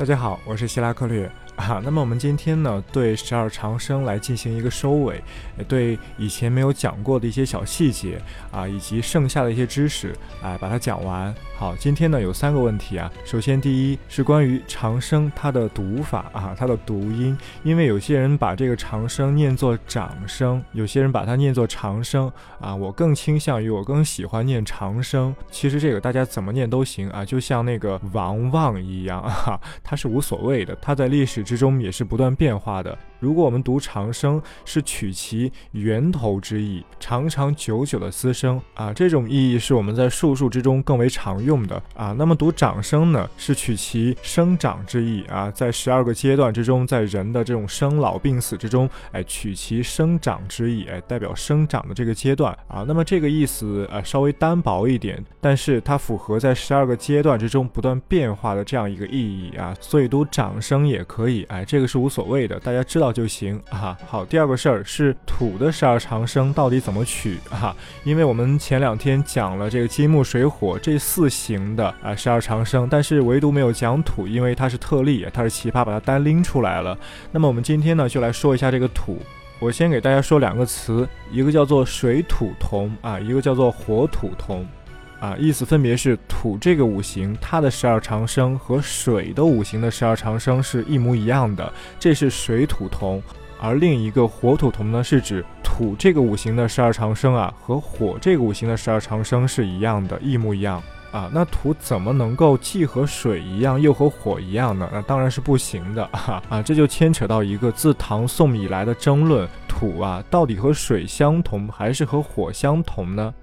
大家好，我是希拉克略。啊，那么我们今天呢，对十二长生来进行一个收尾，对以前没有讲过的一些小细节啊，以及剩下的一些知识，哎，把它讲完。好，今天呢有三个问题啊。首先，第一是关于长生它的读法啊，它的读音，因为有些人把这个长生念作掌声，有些人把它念作长生啊。我更倾向于，我更喜欢念长生。其实这个大家怎么念都行啊，就像那个王旺一样啊，它是无所谓的，它在历史。之中也是不断变化的。如果我们读长生，是取其源头之意，长长久久的滋生啊，这种意义是我们在术数之中更为常用的啊。那么读长生呢，是取其生长之意啊，在十二个阶段之中，在人的这种生老病死之中，哎，取其生长之意，哎，代表生长的这个阶段啊。那么这个意思呃稍微单薄一点，但是它符合在十二个阶段之中不断变化的这样一个意义啊，所以读长生也可以，哎，这个是无所谓的，大家知道。就行啊。好，第二个事儿是土的十二长生到底怎么取啊？因为我们前两天讲了这个金木水火这四行的啊十二长生，但是唯独没有讲土，因为它是特例，它是奇葩，把它单拎出来了。那么我们今天呢，就来说一下这个土。我先给大家说两个词，一个叫做水土同啊，一个叫做火土同。啊，意思分别是土这个五行，它的十二长生和水的五行的十二长生是一模一样的，这是水土同；而另一个火土同呢，是指土这个五行的十二长生啊，和火这个五行的十二长生是一样的，一模一样啊。那土怎么能够既和水一样，又和火一样呢？那当然是不行的啊啊！这就牵扯到一个自唐宋以来的争论：土啊，到底和水相同，还是和火相同呢？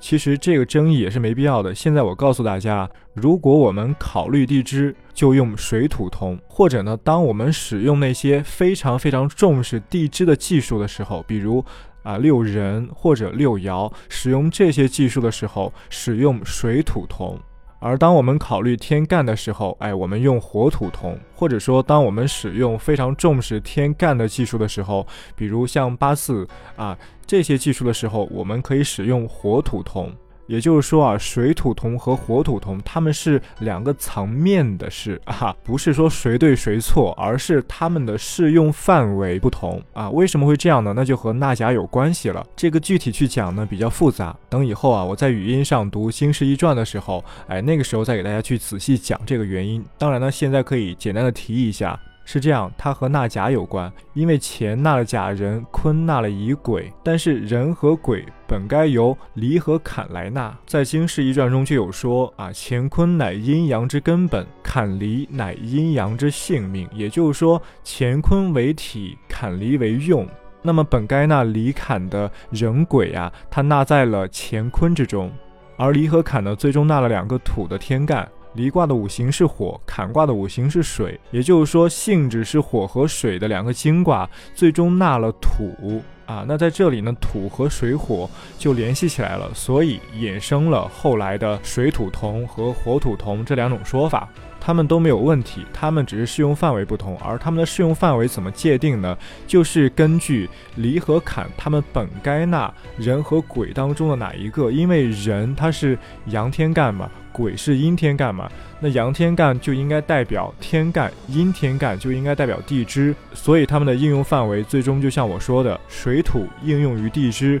其实这个争议也是没必要的。现在我告诉大家，如果我们考虑地支，就用水土同；或者呢，当我们使用那些非常非常重视地支的技术的时候，比如啊六壬或者六爻，使用这些技术的时候，使用水土同。而当我们考虑天干的时候，哎，我们用火土同，或者说当我们使用非常重视天干的技术的时候，比如像八字啊这些技术的时候，我们可以使用火土同。也就是说啊，水土同和火土同，它们是两个层面的事 啊，不是说谁对谁错，而是它们的适用范围不同啊。为什么会这样呢？那就和纳甲有关系了。这个具体去讲呢比较复杂，等以后啊我在语音上读《新世一传》的时候，哎，那个时候再给大家去仔细讲这个原因。当然呢，现在可以简单的提一下。是这样，它和纳甲有关，因为乾纳了甲人，坤纳了乙癸，但是人和鬼本该由离和坎来纳。在《经世易传》中就有说啊，乾坤乃阴阳之根本，坎离乃阴阳之性命。也就是说，乾坤为体，坎离为用。那么本该纳离坎的人鬼啊，他纳在了乾坤之中，而离和坎呢，最终纳了两个土的天干。离卦的五行是火，坎卦的五行是水，也就是说性质是火和水的两个金卦，最终纳了土啊。那在这里呢，土和水火就联系起来了，所以衍生了后来的水土同和火土同这两种说法。他们都没有问题，他们只是适用范围不同，而他们的适用范围怎么界定呢？就是根据离和坎，他们本该纳人和鬼当中的哪一个？因为人他是阳天干嘛，鬼是阴天干嘛，那阳天干就应该代表天干，阴天干就应该代表地支，所以他们的应用范围最终就像我说的，水土应用于地支，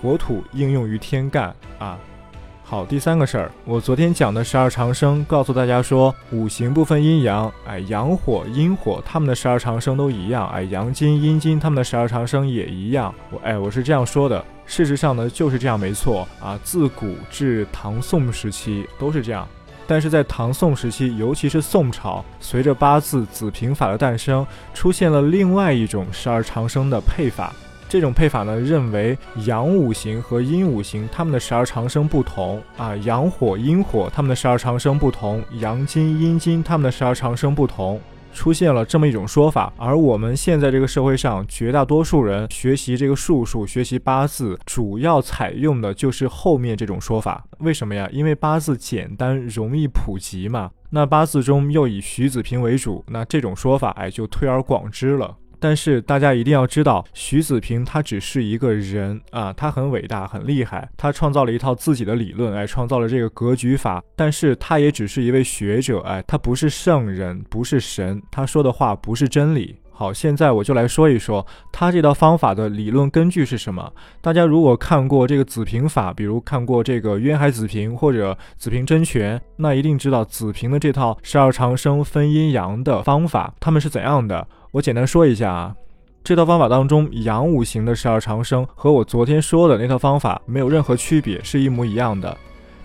火土应用于天干啊。好，第三个事儿，我昨天讲的十二长生，告诉大家说五行不分阴阳，哎，阳火、阴火，他们的十二长生都一样，哎，阳金、阴金，他们的十二长生也一样。我哎，我是这样说的，事实上呢就是这样，没错。啊，自古至唐宋时期都是这样，但是在唐宋时期，尤其是宋朝，随着八字子平法的诞生，出现了另外一种十二长生的配法。这种配法呢，认为阳五行和阴五行它们的十二长生不同。啊，阳火、阴火它们的十二长生不同，阳金、阴金它们的十二长生不同，出现了这么一种说法。而我们现在这个社会上，绝大多数人学习这个术数、学习八字，主要采用的就是后面这种说法。为什么呀？因为八字简单、容易普及嘛。那八字中又以徐子平为主，那这种说法哎就推而广之了。但是大家一定要知道，徐子平他只是一个人啊，他很伟大，很厉害，他创造了一套自己的理论，哎，创造了这个格局法。但是他也只是一位学者，哎，他不是圣人，不是神，他说的话不是真理。好，现在我就来说一说他这套方法的理论根据是什么。大家如果看过这个子平法，比如看过这个渊海子平或者子平真诠，那一定知道子平的这套十二长生分阴阳的方法，他们是怎样的。我简单说一下啊，这套方法当中，阳五行的十二长生和我昨天说的那套方法没有任何区别，是一模一样的。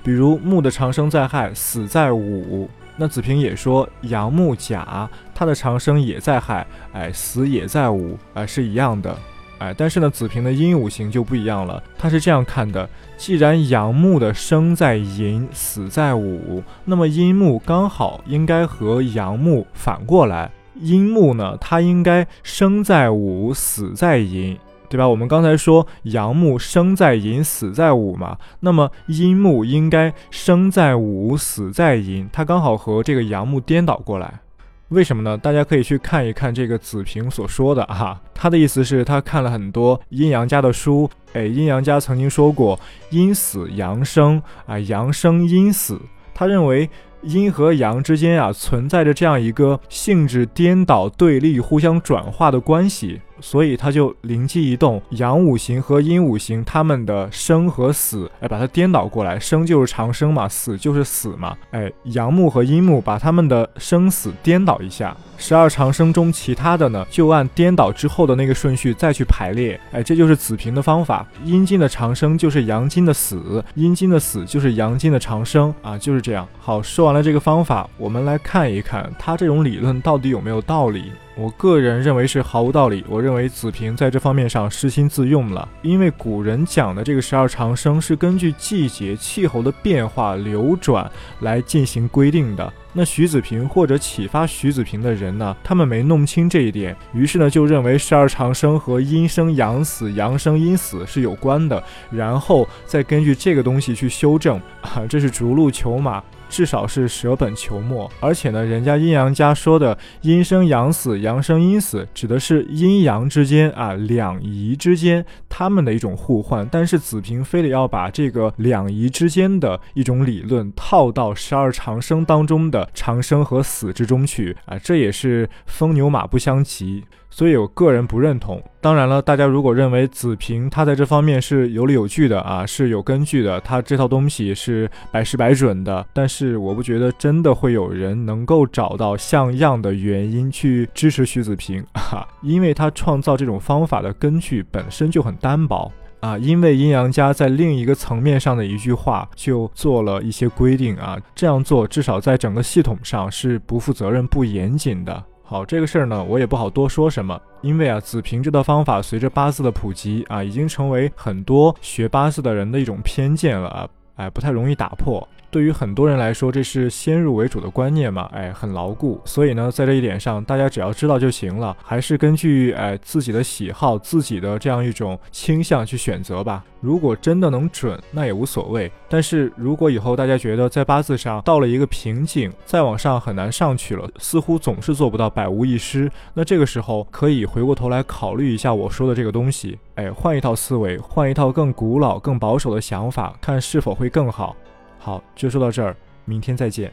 比如木的长生在亥，死在午。那子平也说阳木甲，它的长生也在亥，哎，死也在午，哎，是一样的，哎，但是呢，子平的阴五行就不一样了，他是这样看的：既然阳木的生在寅，死在午，那么阴木刚好应该和阳木反过来，阴木呢，它应该生在午，死在寅。对吧？我们刚才说阳木生在寅，死在午嘛，那么阴木应该生在午，死在寅，它刚好和这个阳木颠倒过来。为什么呢？大家可以去看一看这个子平所说的哈，他的意思是，他看了很多阴阳家的书，哎，阴阳家曾经说过阴死阳生啊，阳生阴死，他认为。阴和阳之间啊，存在着这样一个性质颠倒、对立、互相转化的关系，所以他就灵机一动，阳五行和阴五行它们的生和死，哎，把它颠倒过来，生就是长生嘛，死就是死嘛，哎，阳木和阴木把他们的生死颠倒一下，十二长生中其他的呢，就按颠倒之后的那个顺序再去排列，哎，这就是子平的方法，阴经的长生就是阳经的死，阴经的死就是阳经的长生啊，就是这样。好，说完。了这个方法，我们来看一看他这种理论到底有没有道理。我个人认为是毫无道理。我认为子平在这方面上失心自用了，因为古人讲的这个十二长生是根据季节、气候的变化流转来进行规定的。那徐子平或者启发徐子平的人呢，他们没弄清这一点，于是呢就认为十二长生和阴生阳死、阳生阴死是有关的，然后再根据这个东西去修正啊，这是逐鹿求马。至少是舍本求末，而且呢，人家阴阳家说的阴生阳死，阳生阴死，指的是阴阳之间啊，两仪之间他们的一种互换。但是子平非得要把这个两仪之间的一种理论套到十二长生当中的长生和死之中去啊，这也是风牛马不相及。所以，我个人不认同。当然了，大家如果认为子平他在这方面是有理有据的啊，是有根据的，他这套东西是百试百准的，但是我不觉得真的会有人能够找到像样的原因去支持徐子平啊，因为他创造这种方法的根据本身就很单薄啊，因为阴阳家在另一个层面上的一句话就做了一些规定啊，这样做至少在整个系统上是不负责任、不严谨的。好，这个事儿呢，我也不好多说什么，因为啊，子平这套方法随着八字的普及啊，已经成为很多学八字的人的一种偏见了啊，哎，不太容易打破。对于很多人来说，这是先入为主的观念嘛，哎，很牢固。所以呢，在这一点上，大家只要知道就行了，还是根据哎自己的喜好、自己的这样一种倾向去选择吧。如果真的能准，那也无所谓。但是如果以后大家觉得在八字上到了一个瓶颈，再往上很难上去了，似乎总是做不到百无一失，那这个时候可以回过头来考虑一下我说的这个东西，哎，换一套思维，换一套更古老、更保守的想法，看是否会更好。好，就说到这儿，明天再见。